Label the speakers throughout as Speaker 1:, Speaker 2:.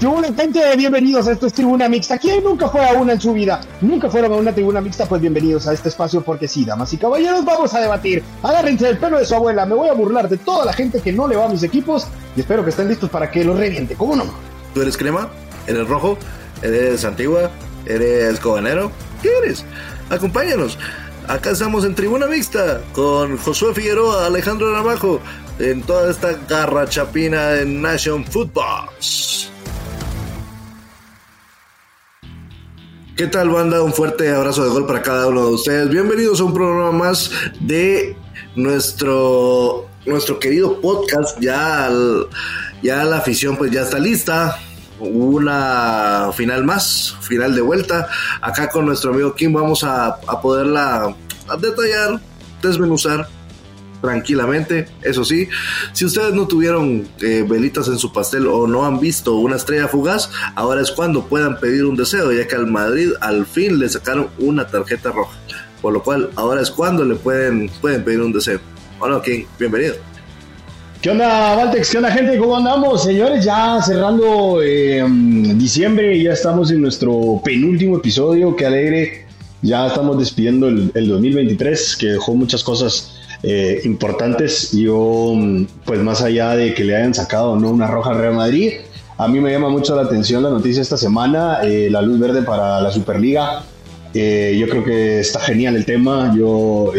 Speaker 1: Gente, bienvenidos a esto es Tribuna Mixta. ¿Quién nunca fue a una en su vida? ¿Nunca fueron a una Tribuna Mixta? Pues bienvenidos a este espacio porque sí, damas y caballeros, vamos a debatir. Agárrense el pelo de su abuela, me voy a burlar de toda la gente que no le va a mis equipos y espero que estén listos para que lo reviente, ¿cómo no?
Speaker 2: ¿Tú eres crema? ¿Eres rojo? ¿Eres antigua? ¿Eres cobanero? ¿Qué eres? Acompáñanos. Acá estamos en Tribuna Mixta con Josué Figueroa, Alejandro Ramajo, en toda esta garra chapina de Nation Football. ¿Qué tal banda? Un fuerte abrazo de gol para cada uno de ustedes. Bienvenidos a un programa más de nuestro, nuestro querido podcast. Ya, ya la afición pues ya está lista. Una final más, final de vuelta. Acá con nuestro amigo Kim vamos a, a poderla detallar, desmenuzar tranquilamente. Eso sí, si ustedes no tuvieron eh, velitas en su pastel o no han visto una estrella fugaz, ahora es cuando puedan pedir un deseo, ya que al Madrid al fin le sacaron una tarjeta roja. Por lo cual, ahora es cuando le pueden, pueden pedir un deseo. Bueno, King, bienvenido.
Speaker 1: ¿Qué onda, Valtex? ¿Qué onda, gente? ¿Cómo andamos? Señores, ya cerrando eh, diciembre, ya estamos en nuestro penúltimo episodio. Qué alegre. Ya estamos despidiendo el, el 2023, que dejó muchas cosas eh, importantes. Yo, pues más allá de que le hayan sacado no una roja al Real Madrid, a mí me llama mucho la atención la noticia esta semana, eh, la luz verde para la Superliga. Eh, yo creo que está genial el tema. Yo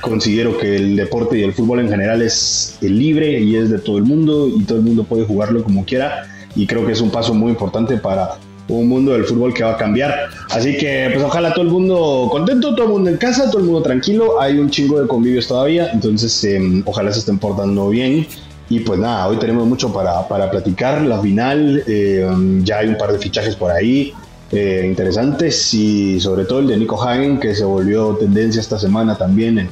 Speaker 1: considero que el deporte y el fútbol en general es libre y es de todo el mundo y todo el mundo puede jugarlo como quiera. Y creo que es un paso muy importante para un mundo del fútbol que va a cambiar. Así que, pues ojalá todo el mundo contento, todo el mundo en casa, todo el mundo tranquilo. Hay un chingo de convivios todavía, entonces em, ojalá se estén portando bien. Y pues nada, hoy tenemos mucho para, para platicar. La final, em, ya hay un par de fichajes por ahí eh, interesantes y sobre todo el de Nico Hagen, que se volvió tendencia esta semana también en,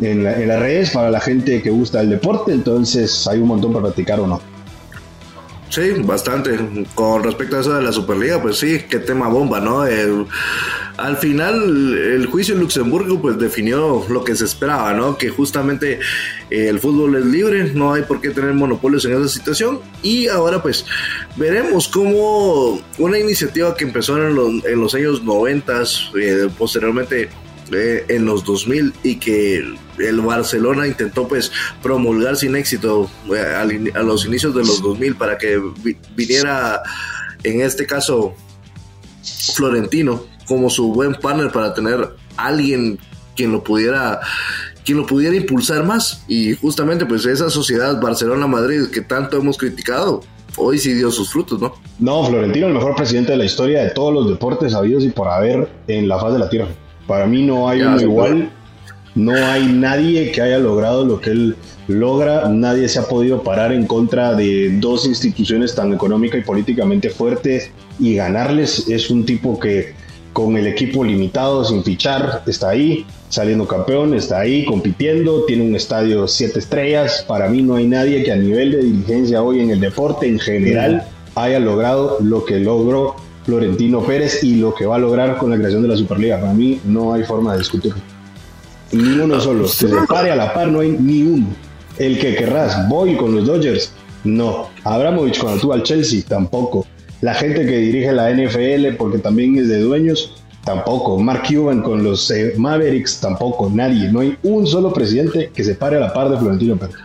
Speaker 1: en, en las redes para la gente que gusta el deporte. Entonces hay un montón para platicar o no.
Speaker 2: Sí, bastante. Con respecto a eso de la Superliga, pues sí, qué tema bomba, ¿no? al final, el juicio en Luxemburgo, pues definió lo que se esperaba, ¿no? Que justamente eh, el fútbol es libre, no hay por qué tener monopolios en esa situación. Y ahora, pues, veremos cómo una iniciativa que empezó en los, en los años 90, eh, posteriormente en los 2000 y que el Barcelona intentó pues promulgar sin éxito eh, a, los inicios de los 2000 para que viniera en este caso Florentino como su buen partner para tener alguien quien lo pudiera quien lo pudiera impulsar más y justamente pues esa sociedad Barcelona-Madrid que tanto hemos criticado hoy sí dio sus frutos, ¿no?
Speaker 1: No, Florentino el mejor presidente de la historia de todos los deportes habidos y por haber en la faz de la tierra. Para mí no hay uno igual. No hay nadie que haya logrado lo que él logra. Nadie se ha podido parar en contra de dos instituciones tan económica y políticamente fuertes y ganarles. Es un tipo que con el equipo limitado, sin fichar, está ahí, saliendo campeón, está ahí, compitiendo, tiene un estadio siete estrellas. Para mí no hay nadie que a nivel de dirigencia hoy en el deporte en general haya logrado lo que logró Florentino Pérez y lo que va a lograr con la creación de la Superliga. Para mí no hay forma de discutirlo. Ni uno solo. Se le pare a la par, no hay ni uno. El que querrás, voy con los Dodgers. No. Abramovich cuando tú al Chelsea, tampoco. La gente que dirige la NFL porque también es de dueños, tampoco. Mark Cuban con los eh, Mavericks, tampoco. Nadie. No hay un solo presidente que se pare a la par de Florentino Pérez.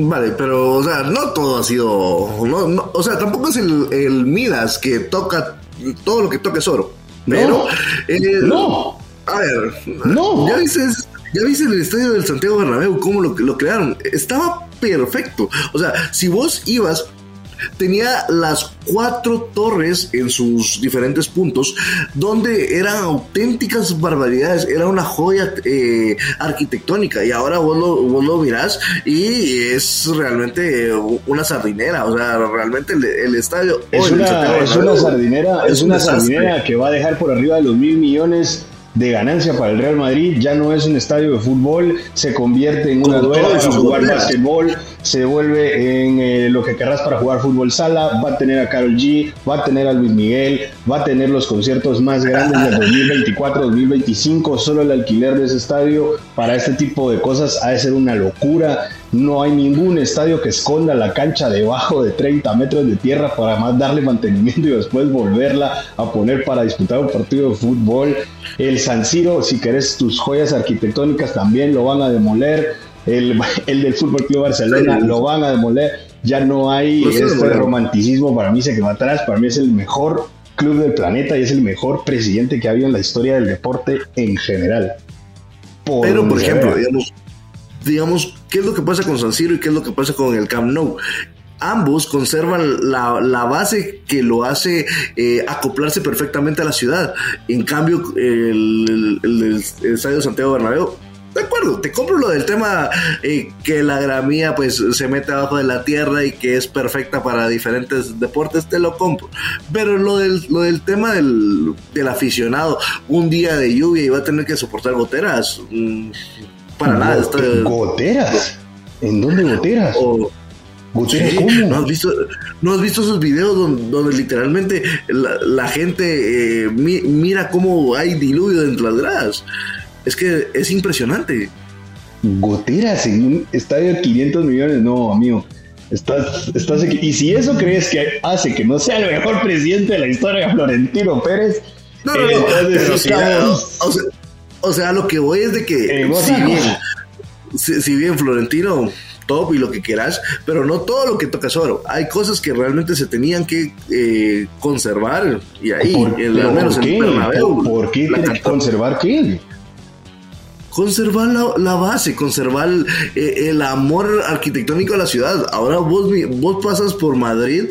Speaker 2: Vale, pero, o sea, no todo ha sido. o sea, tampoco es el, Midas que toca. Todo lo que toca es oro. Pero.
Speaker 1: No.
Speaker 2: A ver. No. Ya viste, ya viste el estadio del Santiago Bernabéu, cómo lo, lo crearon. Estaba perfecto. O sea, si vos ibas tenía las cuatro torres en sus diferentes puntos, donde eran auténticas barbaridades, era una joya eh, arquitectónica. Y ahora vos lo, vos lo mirás y es realmente una sardinera, o sea, realmente el, estadio...
Speaker 1: Es, una, es una, sardinera, es, una sardinera que va a dejar por arriba de los mil millones de ganancia para el Real Madrid, ya no es un estadio de fútbol, se convierte en una duela para jugar básquetbol, se vuelve en eh, lo que querrás para jugar fútbol sala, va a tener a Carol G, va a tener a Luis Miguel, va a tener los conciertos más grandes del 2024-2025, solo el alquiler de ese estadio para este tipo de cosas ha de ser una locura. No hay ningún estadio que esconda la cancha debajo de 30 metros de tierra para más darle mantenimiento y después volverla a poner para disputar un partido de fútbol. El San Siro, si querés tus joyas arquitectónicas también lo van a demoler. El, el del Fútbol Club Barcelona lo van a demoler. Ya no hay este romanticismo para mí se quedó atrás. Para mí es el mejor club del planeta y es el mejor presidente que ha habido en la historia del deporte en general.
Speaker 2: Pero, por ejemplo, digamos, digamos, ¿qué es lo que pasa con San Siro y qué es lo que pasa con el Camp Nou? ambos conservan la, base que lo hace eh, acoplarse perfectamente a la ciudad. En cambio, el, el, el, Estadio Santiago Bernabéu de acuerdo, te compro lo del tema eh, que la gramía pues se mete abajo de la tierra y que es perfecta para diferentes deportes, te lo compro. Pero lo del, lo del tema del, aficionado, un día de lluvia y va a tener que soportar goteras, mm, para nada.
Speaker 1: ¿Goteras? ¿En dónde goteras?
Speaker 2: ¿Goteras cómo? ¿No has, visto, ¿No has visto esos videos donde, literalmente la, gente eh, mira cómo hay diluvio dentro de las gradas? Es que es impresionante.
Speaker 1: Goteras en un estadio de 500 millones, no, amigo. Estás, estás y si eso crees que hace que no sea el mejor presidente de la historia, Florentino Pérez, no, no,
Speaker 2: no, o, sea, lo que voy es de que eh, si, bien, si, bien Florentino top y lo que quieras, pero no todo lo que toca es oro. Hay cosas que realmente se tenían que eh, conservar y ahí,
Speaker 1: al menos en ¿Por, ¿Por qué tiene que conservar qué?
Speaker 2: Conservar la, base, conservar eh, el amor arquitectónico de la ciudad. Ahora vos, vos pasas por Madrid,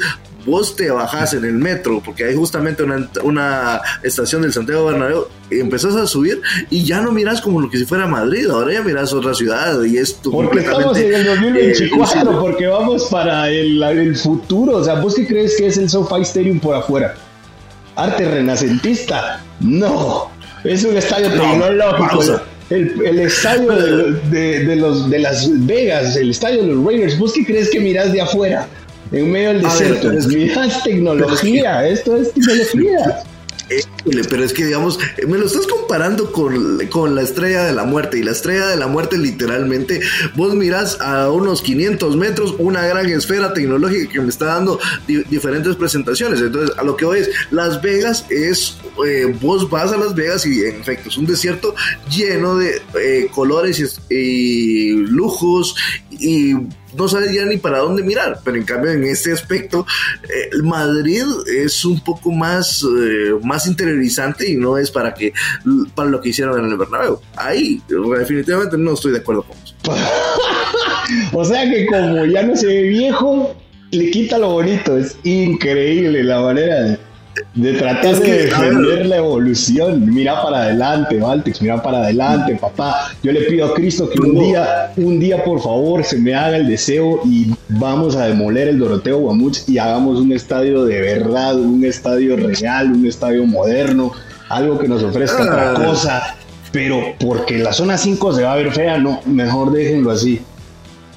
Speaker 2: vos te bajás en el metro, porque hay justamente una, estación del Santiago Bernabéu, y empezás a subir y ya no miras como lo que si fuera Madrid, ahora ya miras otra ciudad y es
Speaker 1: Porque estamos en el 2024, eh, porque vamos para el, el, futuro, o sea, ¿vos qué crees que es el SoFi Stadium por afuera? ¿Arte renacentista? No, es un estadio tecnológico el, estadio de, los, de Las Vegas, el estadio de los Raiders, ¿vos qué crees que mirás de afuera? En medio del desierto. Mirás tecnología, esto es tecnología
Speaker 2: pero es que, digamos, me lo estás comparando con, con, la estrella de la muerte. Y la estrella de la muerte, literalmente, vos mirás a unos 500 metros una gran esfera tecnológica que me está dando diferentes presentaciones. Entonces, a lo que voy es, Las Vegas es, eh, vos vas a Las Vegas y en efecto es un desierto lleno de eh, colores y lujos y no sabes ya ni para dónde mirar, pero en cambio en este aspecto eh, Madrid es un poco más, eh, más y no es para que para lo que hicieron en el Bernabéu. Ahí definitivamente no estoy de acuerdo con eso.
Speaker 1: o sea que como ya no se ve viejo, le quita lo bonito, es increíble la manera de de tratar de defender la evolución. Mira para adelante, Valtex, mira para adelante, papá. Yo le pido a Cristo que un día, un día, por favor, se me haga el deseo y vamos a demoler el Doroteo Guamuch y hagamos un estadio de verdad, un estadio real, un estadio moderno, algo que nos ofrezca otra ah. cosa. Pero porque la zona 5 se va a ver fea, no, mejor déjenlo así.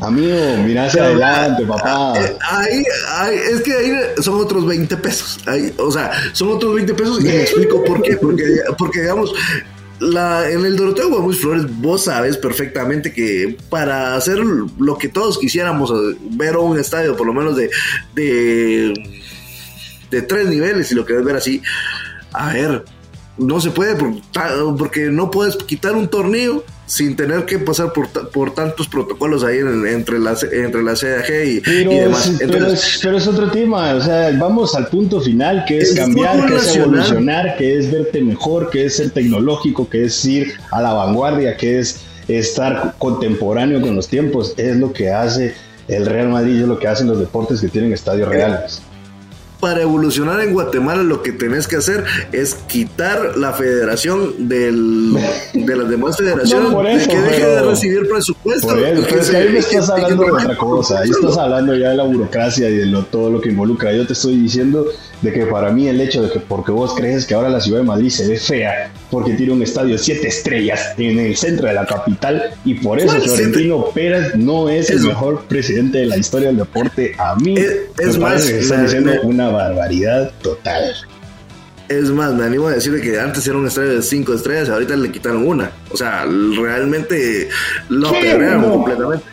Speaker 1: Amigo, mira hacia adelante, papá.
Speaker 2: Eh, ahí, ahí, es que ahí son otros 20 pesos. Ahí, o sea, son otros 20 pesos y me explico por qué. Porque, porque digamos, la, en el Doroteo Guamuch Flores, vos sabes perfectamente que para hacer lo que todos quisiéramos, ver un estadio por lo menos de, de, de tres niveles, si lo querés ver así, a ver, no se puede porque no puedes quitar un torneo sin tener que pasar por, por tantos protocolos ahí entre la, entre la CAG y, demás.
Speaker 1: pero, es, otro tema, o sea, vamos al punto final, que es, cambiar, que es evolucionar, que es verte mejor, que es ser tecnológico, que es ir a la vanguardia, que es estar contemporáneo con los tiempos, es lo que hace el Real Madrid, es lo que hacen los deportes que tienen estadios reales
Speaker 2: para evolucionar en Guatemala lo que tenés que hacer es quitar la federación del, de las demás federaciones que deje de recibir presupuesto. Por
Speaker 1: eso, pero es que ahí me estás hablando de otra cosa, ahí estás hablando ya de la burocracia y de lo, todo lo que involucra. Yo te estoy diciendo de que para mí el hecho de que porque vos crees que ahora la ciudad de Madrid se ve fea porque tiene un estadio de siete estrellas en el centro de la capital y por eso Florentino Pérez no es el mejor presidente de la historia del deporte. A mí es, más, que están diciendo una barbaridad total.
Speaker 2: Es más, me animo a decirle que antes era un estadio de cinco estrellas y ahorita le quitaron una. O sea, realmente lo perdieron completamente.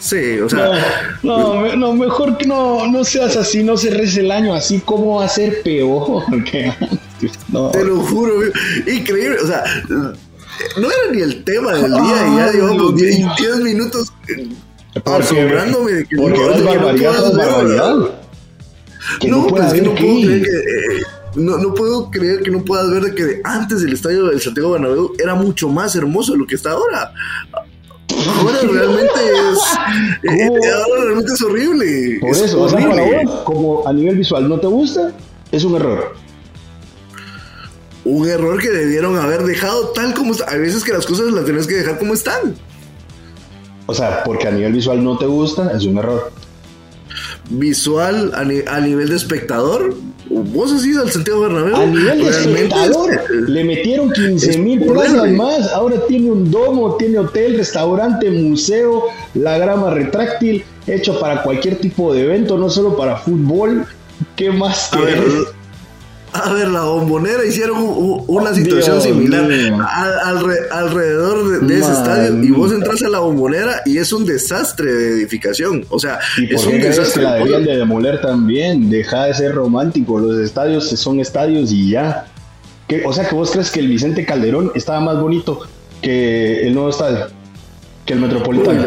Speaker 2: Sí, o sea.
Speaker 1: No, no, mejor que no, no seas así, no cerres el año así, ¿cómo va a ser peor?
Speaker 2: Te lo juro, increíble, o sea, no era ni el tema del día y ya llevamos 10 minutos asombrándome de que
Speaker 1: porque
Speaker 2: no,
Speaker 1: barbaridad tras barbaridad.
Speaker 2: no, pues es que no puedo creer que. Eh, no, no, puedo creer que no puedas ver de que antes el estadio del Santiago Bernabéu era mucho más hermoso de lo que está ahora. Ahora realmente es. Eh, ahora realmente es horrible.
Speaker 1: Por
Speaker 2: es
Speaker 1: eso,
Speaker 2: horrible.
Speaker 1: O sea, para como a nivel visual no te gusta, es un error.
Speaker 2: Un error que debieron haber dejado tal como está. Hay veces que las cosas las tienes que dejar como están.
Speaker 1: O sea, porque a nivel visual no te gusta, es un error.
Speaker 2: Visual a, ni a nivel de espectador, vos has ido al Santiago Bernabéu.
Speaker 1: A nivel de espectador, es, le metieron 15 mil plazas más. Ahora tiene un domo, tiene hotel, restaurante, museo, la grama retráctil, hecho para cualquier tipo de evento, no solo para fútbol. ¿Qué más
Speaker 2: a ver, a ver, la bombonera hicieron una situación Dios similar al, alrededor de, de ese estadio y vos entras a la bombonera y es un desastre de edificación. O sea,
Speaker 1: ¿Y
Speaker 2: es
Speaker 1: por
Speaker 2: un
Speaker 1: qué
Speaker 2: desastre.
Speaker 1: que la deberían de demoler también? Deja de ser romántico. Los estadios son estadios y ya. ¿Qué? O sea, que vos crees que el Vicente Calderón estaba más bonito que el nuevo estadio, que el Metropolitano.
Speaker 2: Uy,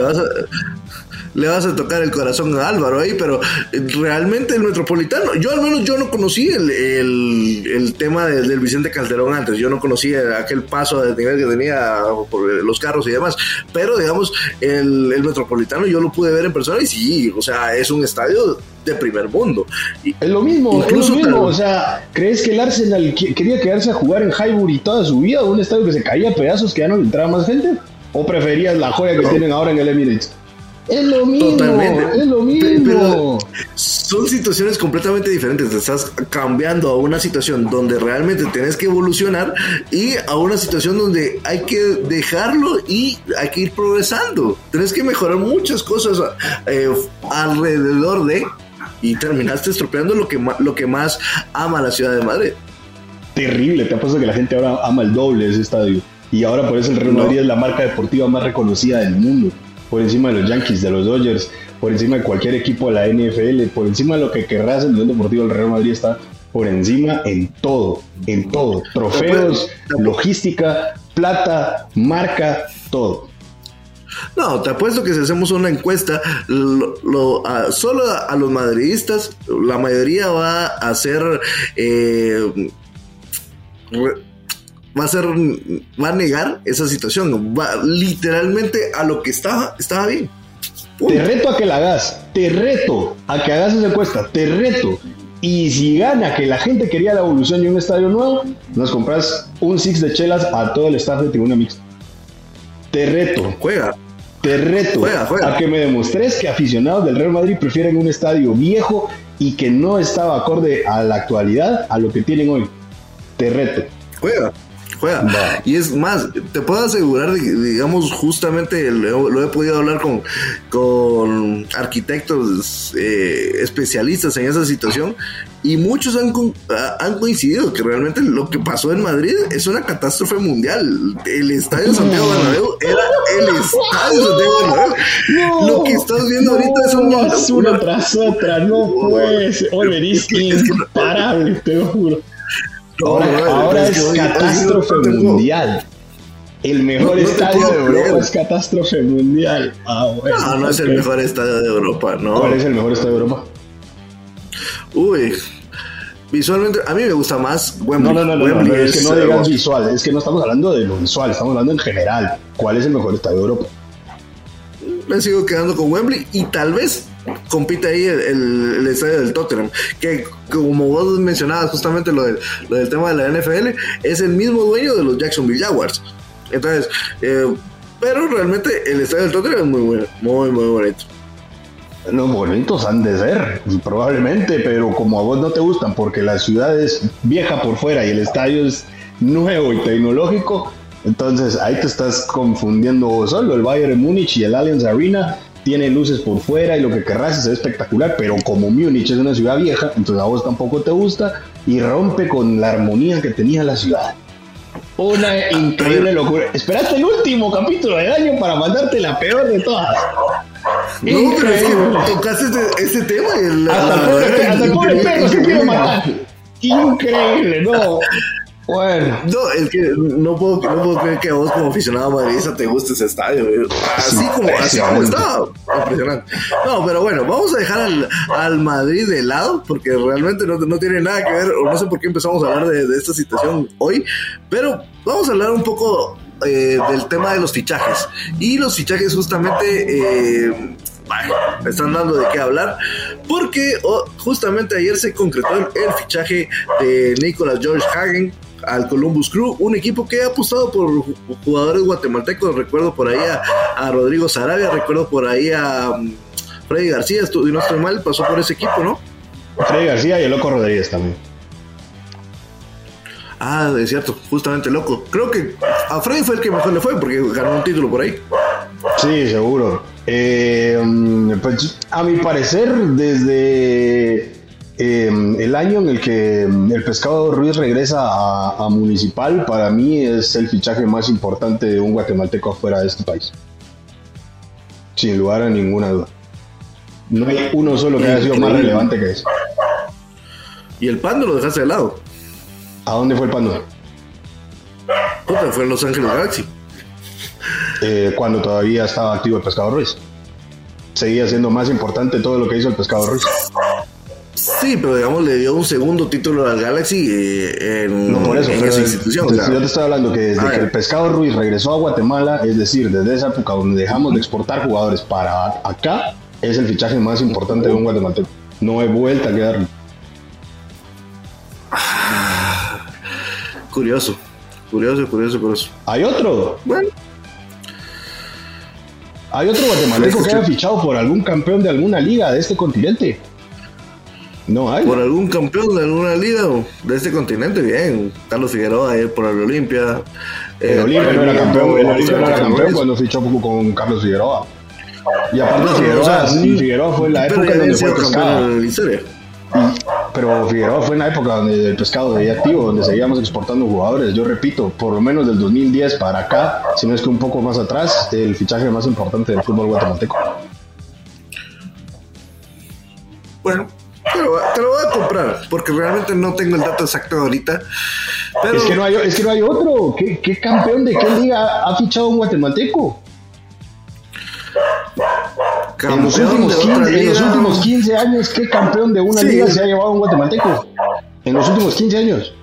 Speaker 2: le, vas a, tocar el corazón a Álvaro ahí, pero realmente el Metropolitano, yo al menos yo no conocí el, el, el tema del, del, Vicente Calderón antes, yo no conocía aquel paso de nivel que tenía por los carros y demás, pero digamos, el, el Metropolitano yo lo pude ver en persona y sí, o sea, es un estadio de primer mundo. Y,
Speaker 1: es lo mismo, incluso es lo mismo. o sea, ¿crees que el Arsenal quería quedarse a jugar en Highbury toda su vida, un estadio que se caía a pedazos que ya no entraba más gente? ¿O preferías la joya que no. tienen ahora en el Emirates? Es lo mismo, Totalmente. es lo mismo.
Speaker 2: Pero son situaciones completamente diferentes. Te estás cambiando a una situación donde realmente tienes que evolucionar y a una situación donde hay que dejarlo y hay que ir progresando. Tienes que mejorar muchas cosas eh, alrededor de y terminaste estropeando lo que, lo que más ama la ciudad de Madrid.
Speaker 1: Terrible, te apuesto que la gente ahora ama el doble de ese estadio. Y ahora por eso el Real Madrid no. es la marca deportiva más reconocida del mundo por encima de los Yankees, de los Dodgers, por encima de cualquier equipo de la NFL, por encima de lo que querrás en el deportivo, el Real Madrid está por encima en todo, en todo. Trofeos, logística, plata, marca, todo.
Speaker 2: No, te apuesto que si hacemos una encuesta, lo, lo, a, solo a, a, los madridistas, la mayoría va a ser... Eh, va a ser, va a negar esa situación, va literalmente a lo que estaba, estaba bien.
Speaker 1: Te reto a que la hagas, te reto a que hagas esa encuesta, te reto. Y si gana que la gente quería la evolución de un estadio nuevo, nos compras un six de chelas a todo el staff de Tribuna Mixta. Te reto.
Speaker 2: Juega.
Speaker 1: Te reto
Speaker 2: juega, juega.
Speaker 1: a que me demostres que aficionados del Real Madrid prefieren un estadio viejo y que no estaba acorde a la actualidad, a lo que tienen hoy. Te reto.
Speaker 2: Juega juega. Y es más, te puedo asegurar, digamos, justamente lo, lo he podido hablar con, con arquitectos eh, especialistas en esa situación y muchos han, han coincidido que realmente lo que pasó en Madrid es una catástrofe mundial. El estadio Santiago Bernabéu era el estadio Santiago Bernabéu.
Speaker 1: No,
Speaker 2: lo que estás viendo
Speaker 1: no,
Speaker 2: ahorita es una,
Speaker 1: una, una tras otra, no Oliver, es, imparable, te lo juro. Ahora, no, ahora es, es catástrofe no, mundial. El mejor estadio de Europa creer. es catástrofe mundial. Ah, bueno,
Speaker 2: no, no es el mejor estadio de Europa, ¿no?
Speaker 1: ¿Cuál es el mejor estadio de Europa?
Speaker 2: Uy, visualmente, a mí me gusta más Wembley.
Speaker 1: No, no, no, Wembley no, no es, es, que no digas visual, es que no estamos hablando de lo visual, estamos hablando en general. ¿Cuál es el mejor estadio de Europa?
Speaker 2: Me sigo quedando con Wembley y tal vez compite ahí el, estadio del Tottenham, que como vos mencionabas justamente lo del, tema de la NFL, es el mismo dueño de los Jacksonville Jaguars. Entonces, eh, pero realmente el estadio del Tottenham es muy bueno, muy, muy bonito.
Speaker 1: No, bonitos han de ser, probablemente, pero como a vos no te gustan porque la ciudad es vieja por fuera y el estadio es nuevo y tecnológico, entonces ahí te estás confundiendo vos solo. El Bayern Múnich y el Allianz Arena tiene luces por fuera y lo que querrás es espectacular, pero como Múnich es una ciudad vieja, entonces a vos tampoco te gusta y rompe con la armonía que tenía la ciudad. Una increíble locura. Esperaste el último capítulo del año para mandarte la peor de todas.
Speaker 2: No, pero es que tocaste ese, ese tema.
Speaker 1: Y hasta, el pobre, hasta el pobre perro se quiere matar. Increíble, no. Bueno.
Speaker 2: No, es que no puedo, no puedo creer que vos como aficionado madridista te guste ese estadio. Así como, así como estaba. Impresionante. No, pero bueno, vamos a dejar al, al Madrid de lado porque realmente no, no, tiene nada que ver, o no sé por qué empezamos a hablar de, de esta situación hoy, pero vamos a hablar un poco eh, del tema de los fichajes. Y los fichajes justamente... Eh, están dando de qué hablar porque oh, justamente ayer se concretó el, el, fichaje de Nicolas George Hagen al Columbus Crew, un equipo que ha apostado por jugadores guatemaltecos. Recuerdo por ahí a, a Rodrigo Sarabia, recuerdo por ahí a um, Freddy García, estuvo, no estoy mal, pasó por ese equipo, ¿no?
Speaker 1: Freddy García y el Loco Rodríguez también.
Speaker 2: Ah, es cierto, justamente loco. Creo que a Freddy fue el que mejor le fue porque ganó un título por ahí.
Speaker 1: Sí, seguro. Eh, pues, a mi parecer, desde eh, el año en el que el pescado Ruiz regresa a, a, Municipal, para mí es el fichaje más importante de un guatemalteco afuera de este país. Sin lugar a ninguna duda. No hay uno solo que haya sido más relevante que eso.
Speaker 2: ¿Y el Pando lo dejaste de lado?
Speaker 1: ¿A dónde fue el Pando?
Speaker 2: Puta, fue en Los Ángeles Galaxy.
Speaker 1: Eh, cuando todavía estaba activo el Pescado Ruiz. Seguía siendo más importante todo lo que hizo el Pescado Ruiz.
Speaker 2: Sí, pero digamos le dio un segundo título al Galaxy eh, en,
Speaker 1: no, por eso,
Speaker 2: en esa institución.
Speaker 1: Te,
Speaker 2: o sea.
Speaker 1: yo te estoy hablando que desde que el Pescado Ruiz regresó a Guatemala, es decir, desde esa época donde dejamos de exportar jugadores para acá, es el fichaje más importante de un guatemalteco. No hay vuelta a quedarlo.
Speaker 2: Curioso, curioso, curioso, curioso.
Speaker 1: Hay otro,
Speaker 2: Bueno,
Speaker 1: hay otro guatemalteco que haya fichado por algún campeón de alguna liga de este continente. No hay.
Speaker 2: por algún campeón de alguna liga de este continente, bien. Carlos Figueroa ayer por el Olimpia.
Speaker 1: El
Speaker 2: Eh,
Speaker 1: Olimpia no era campeón, el Olimpia no era campeón
Speaker 2: Carlos.
Speaker 1: cuando fichó con Carlos Figueroa. Y aparte
Speaker 2: No,
Speaker 1: Figueroa,
Speaker 2: o sea,
Speaker 1: sí, Figueroa fue en la época donde fue pescado.
Speaker 2: campeón de la historia.
Speaker 1: Pero Figueroa fue en la época donde el pescado seguía activo, donde seguíamos exportando jugadores. Yo repito, por lo menos del 2010 para acá, si no es que un poco más atrás, el fichaje más importante del fútbol guatemalteco.
Speaker 2: Bueno, te lo, te lo voy a comprar, porque realmente no tengo el dato exacto ahorita. Pero
Speaker 1: Es que no hay, es que no hay otro. ¿Qué, qué campeón de qué liga ha fichado un guatemalteco? En los, últimos
Speaker 2: de otra
Speaker 1: 15, en los
Speaker 2: liga.
Speaker 1: últimos 15 años, ¿qué campeón de una
Speaker 2: Sí.
Speaker 1: liga se ha llevado un guatemalteco? En los últimos 15 años.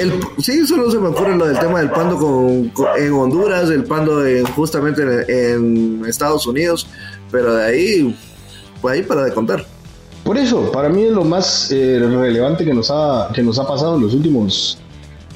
Speaker 2: El, sí, solo se me ocurre lo del tema del pando con, con- en Honduras, el pando en- justamente en, en Estados Unidos, pero de ahí, pues ahí para de contar.
Speaker 1: Por eso, para mí es lo más eh, relevante que nos ha, que nos ha pasado en los últimos,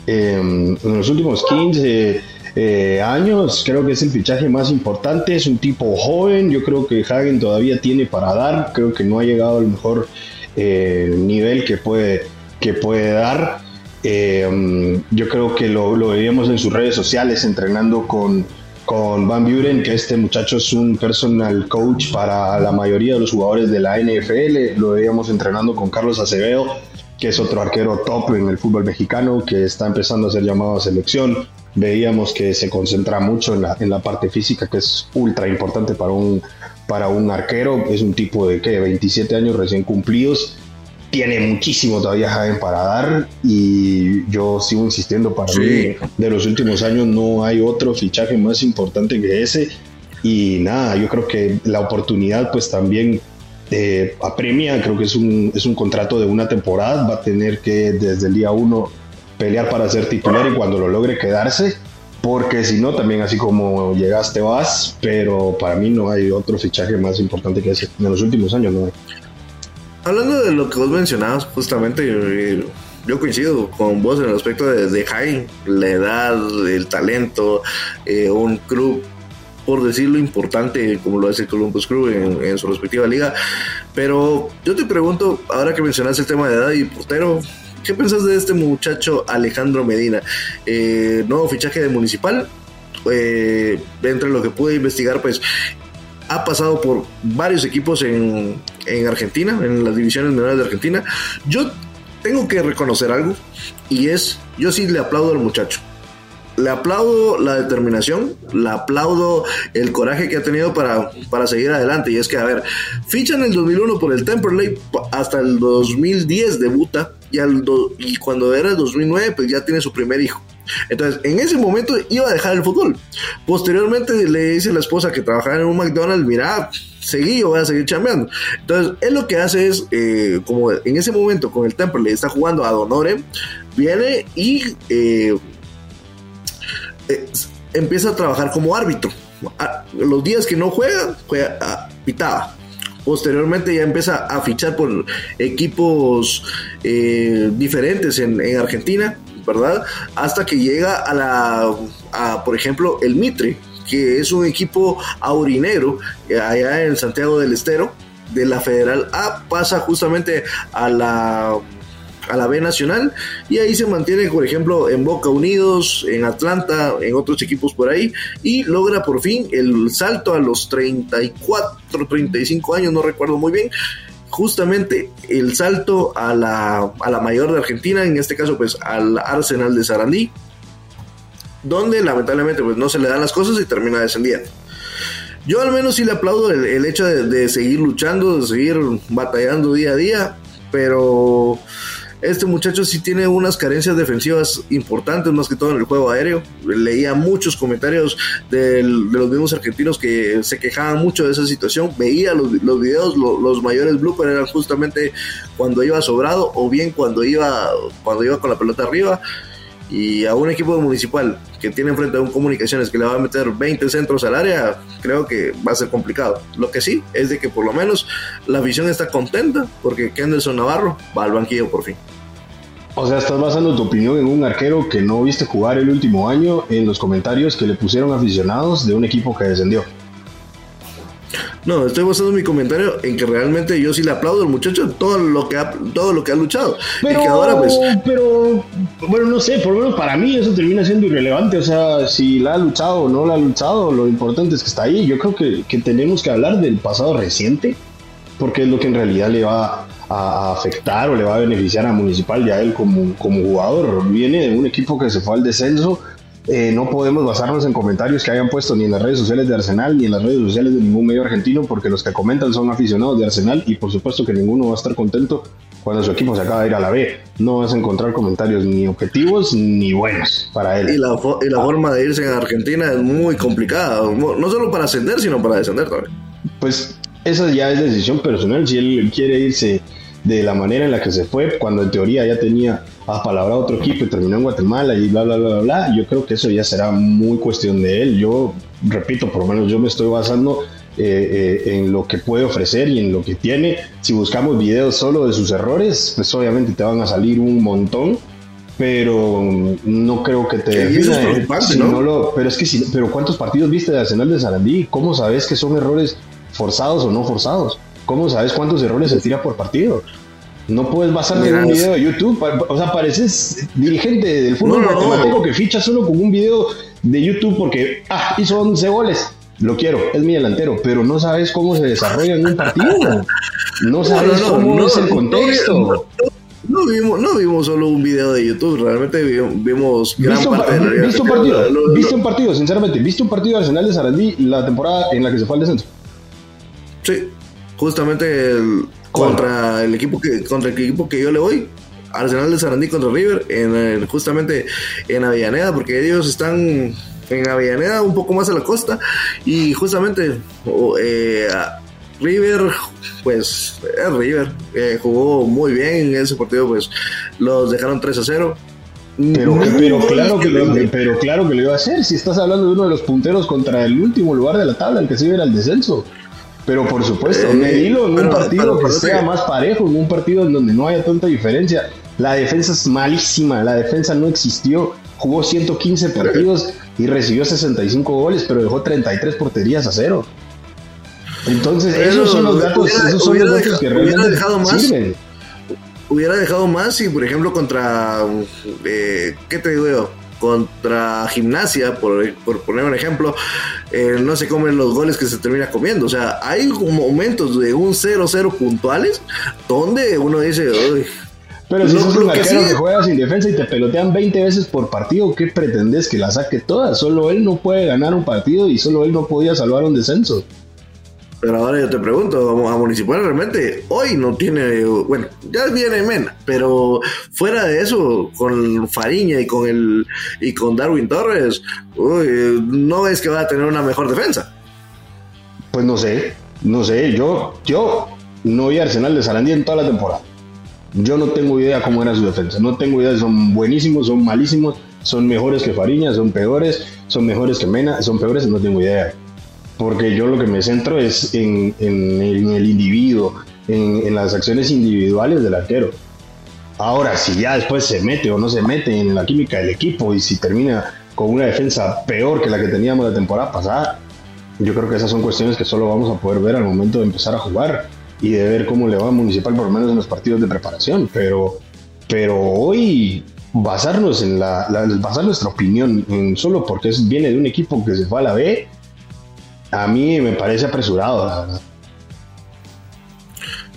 Speaker 1: eh, en los últimos 15 eh, años. Creo que es el fichaje más importante. Es un tipo joven. Yo creo que Hagen todavía tiene para dar. Creo que no ha llegado al mejor eh, nivel que puede, que puede dar. Eh, yo creo que lo, lo veíamos en sus redes sociales entrenando con, con Van Buren, que este muchacho es un personal coach para la mayoría de los jugadores de la NFL. Lo veíamos entrenando con Carlos Acevedo, que es otro arquero top en el fútbol mexicano, que está empezando a ser llamado a selección. Veíamos que se concentra mucho en la, en la parte física, que es ultra importante para un, para un arquero. Es un tipo de ¿qué? 27 años recién cumplidos. Tiene muchísimo todavía Jaén para dar y yo sigo insistiendo para
Speaker 2: Sí.
Speaker 1: mí de los últimos años no hay otro fichaje más importante que ese. Y nada, yo creo que la oportunidad pues también eh, apremia, creo que es un, es un contrato de una temporada, va a tener que desde el día uno pelear para ser titular y cuando lo logre quedarse, porque si no también así como llegaste vas, pero para mí no hay otro fichaje más importante que ese, en los últimos años no hay.
Speaker 2: Hablando de lo que vos mencionabas, justamente, eh, yo coincido con vos en el aspecto de, de Jaime, la edad, el talento, eh, un club, por decirlo importante, como lo el Columbus Crew en, en su respectiva liga. Pero yo te pregunto, ahora que mencionas el tema de edad y portero, ¿qué pensás de este muchacho Alejandro Medina? Eh, nuevo fichaje de Municipal. Eh, entre lo que pude investigar, pues ha pasado por varios equipos en, en Argentina, en las divisiones menores de Argentina. Yo tengo que reconocer algo y es, yo sí le aplaudo al muchacho. le aplaudo la determinación, le aplaudo el coraje que ha tenido para, para seguir adelante. Y es que, a ver, ficha en el 2001 por el Temperley, hasta el 2010 debuta, y, al y cuando era el 2009, pues ya tiene su primer hijo. Entonces, en ese momento iba a dejar el fútbol. Posteriormente le dice a la esposa que trabajaba en un McDonald's, mira, seguí, yo voy a seguir chambeando. Entonces, él lo que hace es, eh, como en ese momento con el Temperley está jugando a Donore, viene y... Eh, eh, empieza a trabajar como árbitro. los días que no juega, juega a, pitaba. Posteriormente ya empieza a fichar por equipos diferentes en, Argentina, ¿verdad? Hasta que llega a la, por ejemplo, el Mitre, que es un equipo aurinero eh, allá en Santiago del Estero, de la Federal A, pasa justamente a la a la B Nacional y ahí se mantiene, por ejemplo, en Boca Unidos, en Atlanta, en otros equipos por ahí y logra por fin el salto a los 34, 35 años, no recuerdo muy bien, justamente el salto a la, a la mayor de Argentina, en este caso pues al Arsenal de Sarandí, donde lamentablemente pues no se le dan las cosas y termina descendiendo. Yo al menos sí le aplaudo el, hecho de, de, seguir luchando, de seguir batallando día a día, pero este muchacho sí tiene unas carencias defensivas importantes, más que todo en el juego aéreo. Leía muchos comentarios de los mismos argentinos que se quejaban mucho de esa situación. Veía los, videos, los mayores bloopers eran justamente cuando iba sobrado o bien cuando iba, cuando iba con la pelota arriba y a un equipo municipal que tiene enfrente a un comunicaciones que le va a meter 20 centros al área, creo que va a ser complicado. Lo que sí es de que por lo menos la afición está contenta porque Kenderson Navarro va al banquillo por fin.
Speaker 1: O sea, estás basando tu opinión en un arquero que no viste jugar el último año en los comentarios que le pusieron aficionados de un equipo que descendió.
Speaker 2: No, estoy basando mi comentario en que realmente yo sí le aplaudo al muchacho todo lo que ha, todo lo que ha luchado.
Speaker 1: Pero, y que ahora pues... pero, bueno, no sé, por lo menos para mí eso termina siendo irrelevante. O sea, si la ha luchado o no la ha luchado, lo importante es que está ahí. Yo creo que, que tenemos que hablar del pasado reciente, porque es lo que en realidad le va a, afectar o le va a beneficiar a Municipal ya él como, como jugador. Viene de un equipo que se fue al descenso eh, no podemos basarnos en comentarios que hayan puesto ni en las redes sociales de Arsenal ni en las redes sociales de ningún medio argentino, porque los que comentan son aficionados de Arsenal y por supuesto que ninguno va a estar contento cuando su equipo se acaba de ir a la B. No vas a encontrar comentarios ni objetivos ni buenos para él.
Speaker 2: Y la, y la forma de irse en Argentina es muy complicada, no solo para ascender, sino para descender también.
Speaker 1: Pues esa ya es decisión personal, si él quiere irse de la manera en la que se fue, cuando en teoría ya tenía a palabra otro equipo y terminó en Guatemala y bla, bla, bla, bla, yo creo que eso ya será muy cuestión de él. Yo, repito, por lo menos yo me estoy basando eh, eh, en lo que puede ofrecer y en lo que tiene. Si buscamos videos solo de sus errores, pues obviamente te van a salir un montón, pero no creo que te pero es que si, pero ¿cuántos partidos viste de Arsenal de Sarandí? ¿Cómo sabes que son errores forzados o no forzados? ¿Cómo sabes cuántos errores se tira por partido? No puedes basarte en un video de YouTube. O sea, pareces dirigente del fútbol no, que ficha solo con un video de YouTube porque, ah, hizo 11 goles. Lo quiero, es mi delantero, pero no sabes cómo se desarrolla en un partido. No sabes cómo es el contexto.
Speaker 2: No vimos, no vimos solo un video de YouTube, realmente vimos gran parte de
Speaker 1: la ¿Viste un partido? ¿Viste un partido, sinceramente? ¿Viste un partido de Arsenal de Sarandí la temporada en la que se fue al descenso?
Speaker 2: Sí, justamente contra el equipo que contra el equipo que yo le voy Arsenal de Sarandí contra River en, justamente en Avellaneda porque ellos están en Avellaneda un poco más a la costa y justamente eh, River pues River eh, jugó muy bien en ese partido pues los dejaron 3 a 0
Speaker 1: pero, pero, claro que lo, pero claro que lo iba a hacer si estás hablando de uno de los punteros contra el último lugar de la tabla el que se iba al descenso pero por supuesto, eh, medilo en un partido que sea más parejo, en un partido en donde no haya tanta diferencia. La defensa es malísima, la defensa no existió. Jugó 115 partidos y recibió 65 goles, pero dejó 33 porterías a cero. Entonces, esos son los datos, esos son los datos que realmente dejado más, sirven.
Speaker 2: Hubiera dejado más si, por ejemplo, contra. Eh, ¿Qué te digo yo? Contra Gimnasia, por, poner un ejemplo, eh, no se comen los goles que se termina comiendo. O sea, hay momentos de un 0-0 puntuales donde uno dice,
Speaker 1: Pero si sos un arquero que, juega sin defensa y te pelotean 20 veces por partido, ¿qué pretendes que la saque todas? Solo él no puede ganar un partido y solo él no podía salvar un descenso.
Speaker 2: Pero ahora yo te pregunto, a Municipal realmente hoy no tiene, bueno, ya viene Mena, pero fuera de eso, con Fariña y con el y con Darwin Torres, no es que va a tener una mejor defensa.
Speaker 1: Pues no sé, no sé, yo, yo no vi Arsenal de Sarandí en toda la temporada. Yo no tengo idea cómo era su defensa. No tengo idea son buenísimos, son malísimos, son mejores que Fariña, son peores, son mejores que Mena, son peores, no tengo idea. Porque yo lo que me centro es en, el, individuo, en, las acciones individuales del arquero. Ahora, si ya después se mete o no se mete en la química del equipo y si termina con una defensa peor que la que teníamos la temporada pasada, yo creo que esas son cuestiones que solo vamos a poder ver al momento de empezar a jugar y de ver cómo le va a Municipal, por lo menos en los partidos de preparación. Pero, pero hoy basarnos en la, basar nuestra opinión en solo porque viene de un equipo que se fue a la B, a mí me parece apresurado, la verdad.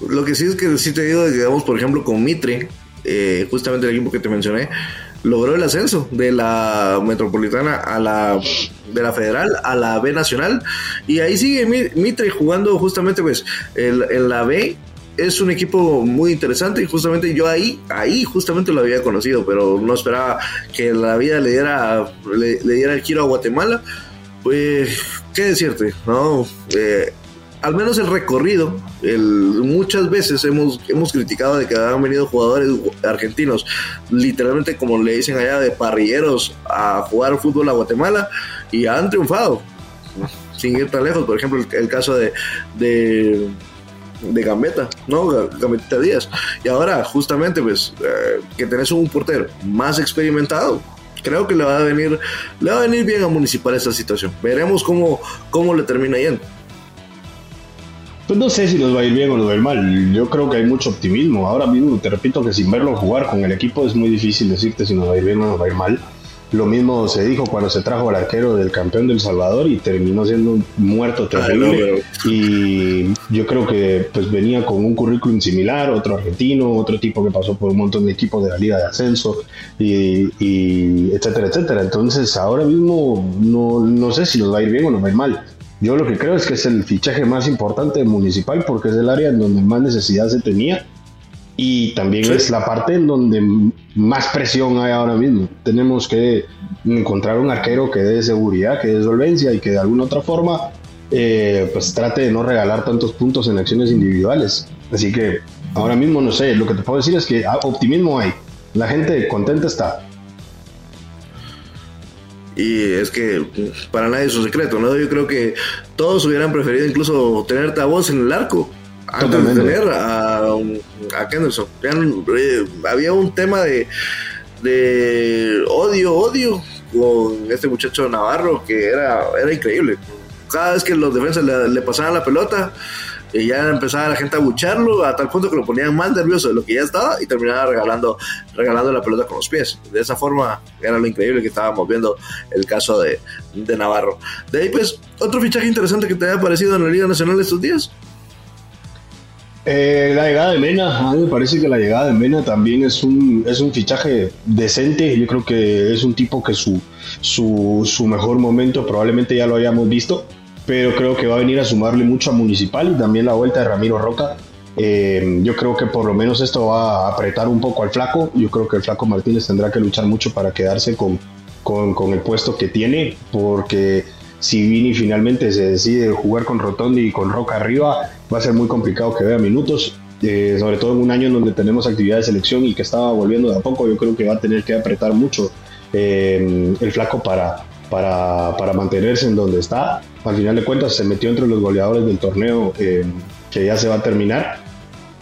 Speaker 2: Lo que sí es que sí te digo, digamos, por ejemplo, con Mitre, eh, justamente el equipo que te mencioné, logró el ascenso de la metropolitana a la de la federal a la B nacional. Y ahí sigue Mitre jugando justamente pues en la B. Es un equipo muy interesante y justamente yo ahí ahí justamente lo había conocido pero no esperaba que la vida le diera le, diera el giro a Guatemala. Pues qué decirte no eh, al menos el recorrido, muchas veces hemos, hemos criticado de que han venido jugadores argentinos, literalmente como le dicen allá, de parrilleros a jugar fútbol a Guatemala y han triunfado, sin ir tan lejos. Por ejemplo, el, caso de, de, Gambetta, ¿no? Gambetta Díaz. Y ahora, justamente, pues, eh, que tenés un portero más experimentado, creo que le va a venir, le va a venir bien a Municipal esta situación. Veremos cómo, cómo le termina yendo.
Speaker 1: Pues no sé si nos va a ir bien o nos va a ir mal. Yo creo que hay mucho optimismo. Ahora mismo te repito que sin verlo jugar con el equipo es muy difícil decirte si nos va a ir bien o nos va a ir mal. Lo mismo se dijo cuando se trajo al arquero del campeón del Salvador y terminó siendo un muerto terrible. Y yo creo que pues venía con un currículum similar, otro argentino, otro tipo que pasó por un montón de equipos de la Liga de Ascenso, y, y etcétera, etcétera. Entonces ahora mismo no, no sé si nos va a ir bien o nos va a ir mal. Yo lo que creo es que es el fichaje más importante municipal porque es el área en donde más necesidad se tenía y también es la parte en donde más presión hay ahora mismo. Tenemos que encontrar un arquero que dé seguridad, que dé solvencia y que de alguna otra forma eh, pues trate de no regalar tantos puntos en acciones individuales. Así que ahora mismo no sé, lo que te puedo decir es que optimismo hay. La gente contenta está.
Speaker 2: Y es que para nadie es un secreto, ¿no? Yo creo que todos hubieran preferido incluso tenerte a vos en el arco antes de tener a, a Kenderson. Eh, había un tema de, de odio, odio con este muchacho Navarro que era, era increíble. Cada vez que los defensas le, le pasaban la pelota, y ya empezaba la gente a bucharlo a tal punto que lo ponían más nervioso de lo que ya estaba y terminaba regalando, regalando la pelota con los pies. De esa forma era lo increíble que estábamos viendo el caso de, de Navarro. De ahí pues, otro fichaje interesante que te haya parecido en la Liga Nacional estos días.
Speaker 1: Eh, la llegada de Mena, a mí me parece que la llegada de Mena también es un, es un fichaje decente. Yo creo que es un tipo que su, su, su mejor momento probablemente ya lo hayamos visto pero creo que va a venir a sumarle mucho a Municipal y también la vuelta de Ramiro Roca. Eh, yo creo que por lo menos esto va a apretar un poco al flaco. Yo creo que el flaco Martínez tendrá que luchar mucho para quedarse con, con, el puesto que tiene, porque si Vini finalmente se decide jugar con Rotondi y con Roca arriba, va a ser muy complicado que vea minutos. Eh, sobre todo en un año en donde tenemos actividad de selección y que estaba volviendo de a poco, yo creo que va a tener que apretar mucho eh, el flaco para, para, para, mantenerse en donde está. Al final de cuentas se metió entre los goleadores del torneo eh, que ya se va a terminar.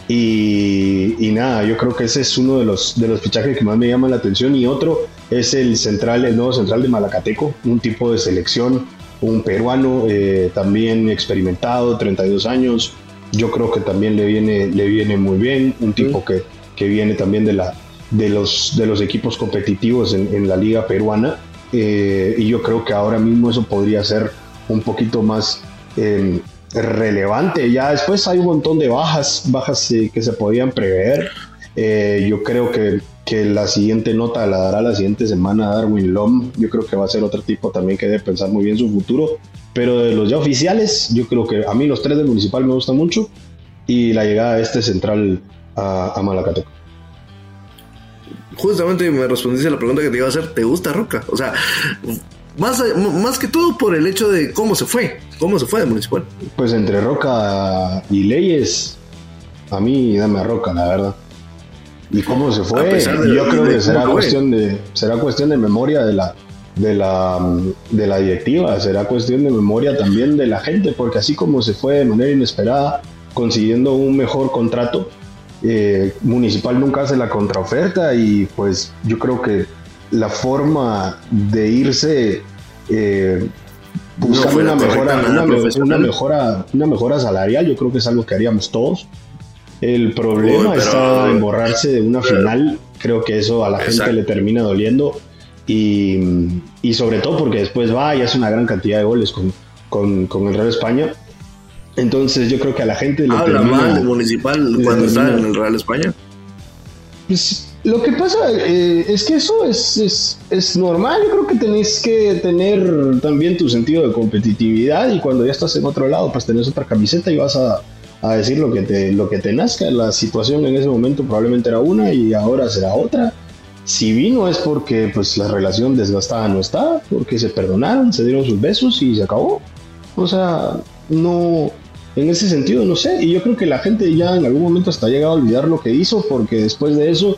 Speaker 1: Y, y, nada, yo creo que ese es uno de los, de los fichajes que más me llama la atención. Y otro es el central, el nuevo central de Malacateco, un tipo de selección, un peruano eh, también experimentado, 32 años. Yo creo que también le viene, le viene muy bien, un tipo que, que viene también de, la, de, los, de los equipos competitivos en, en la liga peruana eh, y yo creo que ahora mismo eso podría ser un poquito más em, relevante. Ya después hay un montón de bajas, bajas eh, que se podían prever. Yo creo que, que, la siguiente nota la dará la siguiente semana Darwin Lom. Yo creo que va a ser otro tipo también que debe pensar muy bien su futuro. Pero de los ya oficiales, yo creo que a mí los tres del municipal me gustan mucho. Y la llegada de este central a, a Malacateco
Speaker 2: justamente me respondiste a la pregunta que te iba a hacer, ¿te gusta Roca? O sea, más, más que todo por el hecho de cómo se fue, cómo se fue de municipal.
Speaker 1: Pues entre Roca y Leyes, a mí dame a Roca, la verdad. Y cómo se fue, yo creo que será cuestión de será cuestión de memoria de la de la de la directiva, será cuestión de memoria también de la gente, porque así como se fue de manera inesperada consiguiendo un mejor contrato, eh, Municipal nunca hace la contraoferta y pues yo creo que la forma de irse eh, buscando una, mejora, una, mejora, una mejora salarial, yo creo que es algo que haríamos todos. El problema está en borrarse de una final. Creo que eso a la gente le termina doliendo. Y, y, sobre todo porque después va y hace una gran cantidad de goles con, con, con el Real España. Entonces yo creo que a la gente
Speaker 2: le Habla mal municipal cuando está en el Real España.
Speaker 1: Pues lo que pasa eh, es que eso es, es, es, normal. Yo creo que tenés que tener también tu sentido de competitividad y cuando ya estás en otro lado, pues tenés otra camiseta y vas a, a decir lo que, te, lo que te nazca. La situación en ese momento probablemente era una y ahora será otra. Si vino es porque pues la relación desgastada no está, porque se perdonaron, se dieron sus besos y se acabó. O sea, no, en ese sentido, no sé, y yo creo que la gente ya en algún momento hasta ha llegado a olvidar lo que hizo, porque después de eso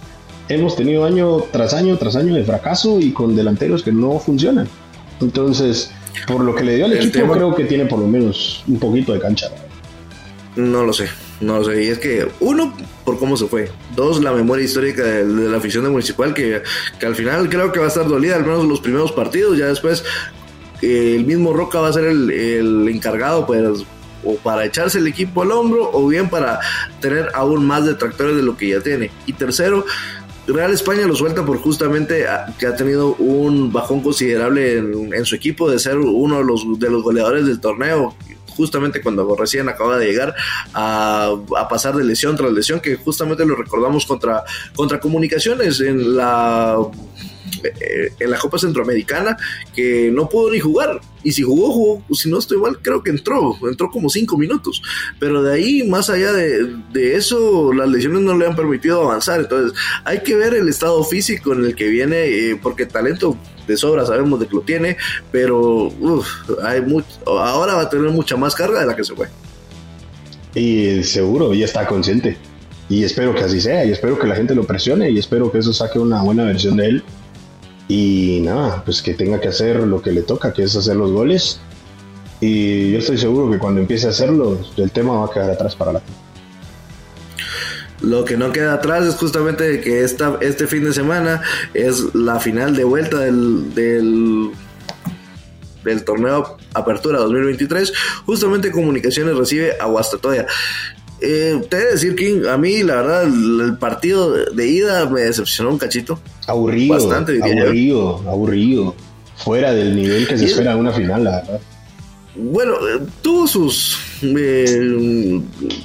Speaker 1: hemos tenido año tras año tras año de fracaso y con delanteros que no funcionan. Entonces, por lo que le dio al equipo, creo que tiene por lo menos un poquito de cancha.
Speaker 2: No lo sé, no lo sé. Y es que, uno, por cómo se fue. Dos, la memoria histórica de, la afición de Municipal, que, que, al final creo que va a estar dolida, al menos los primeros partidos. Ya después, eh, el mismo Roca va a ser el, encargado, pues o para echarse el equipo al hombro o bien para tener aún más detractores de lo que ya tiene. Y tercero, Real España lo suelta por justamente que ha tenido un bajón considerable en, su equipo de ser uno de los, de los goleadores del torneo justamente cuando recién acaba de llegar a, a, pasar de lesión tras lesión, que justamente lo recordamos contra, contra comunicaciones en la eh, en la Copa Centroamericana que no pudo ni jugar. Y si jugó, jugó, si no estoy mal, creo que entró, entró como cinco minutos. Pero de ahí, más allá de, eso, las lesiones no le han permitido avanzar. Entonces, hay que ver el estado físico en el que viene, eh, porque talento de sobra sabemos de que lo tiene, pero hay mucho, ahora va a tener mucha más carga de la que se fue.
Speaker 1: Y seguro, ya está consciente. Y espero que así sea, y espero que la gente lo presione, y espero que eso saque una buena versión de él y nada, pues que tenga que hacer lo que le toca, que es hacer los goles. Y yo estoy seguro que cuando empiece a hacerlo, el tema va a quedar atrás para la
Speaker 2: lo que no queda atrás es justamente que esta, este fin de semana es la final de vuelta del, del, del torneo Apertura 2023. Justamente Comunicaciones recibe a Guastatoya. Eh, te voy a decir, King, a mí la verdad el, partido de ida me decepcionó un cachito.
Speaker 1: Aburrido. Bastante, aburrido, aburrido. Fuera del nivel que se espera en una final, la verdad.
Speaker 2: Bueno, eh, tuvo sus.
Speaker 1: Eh,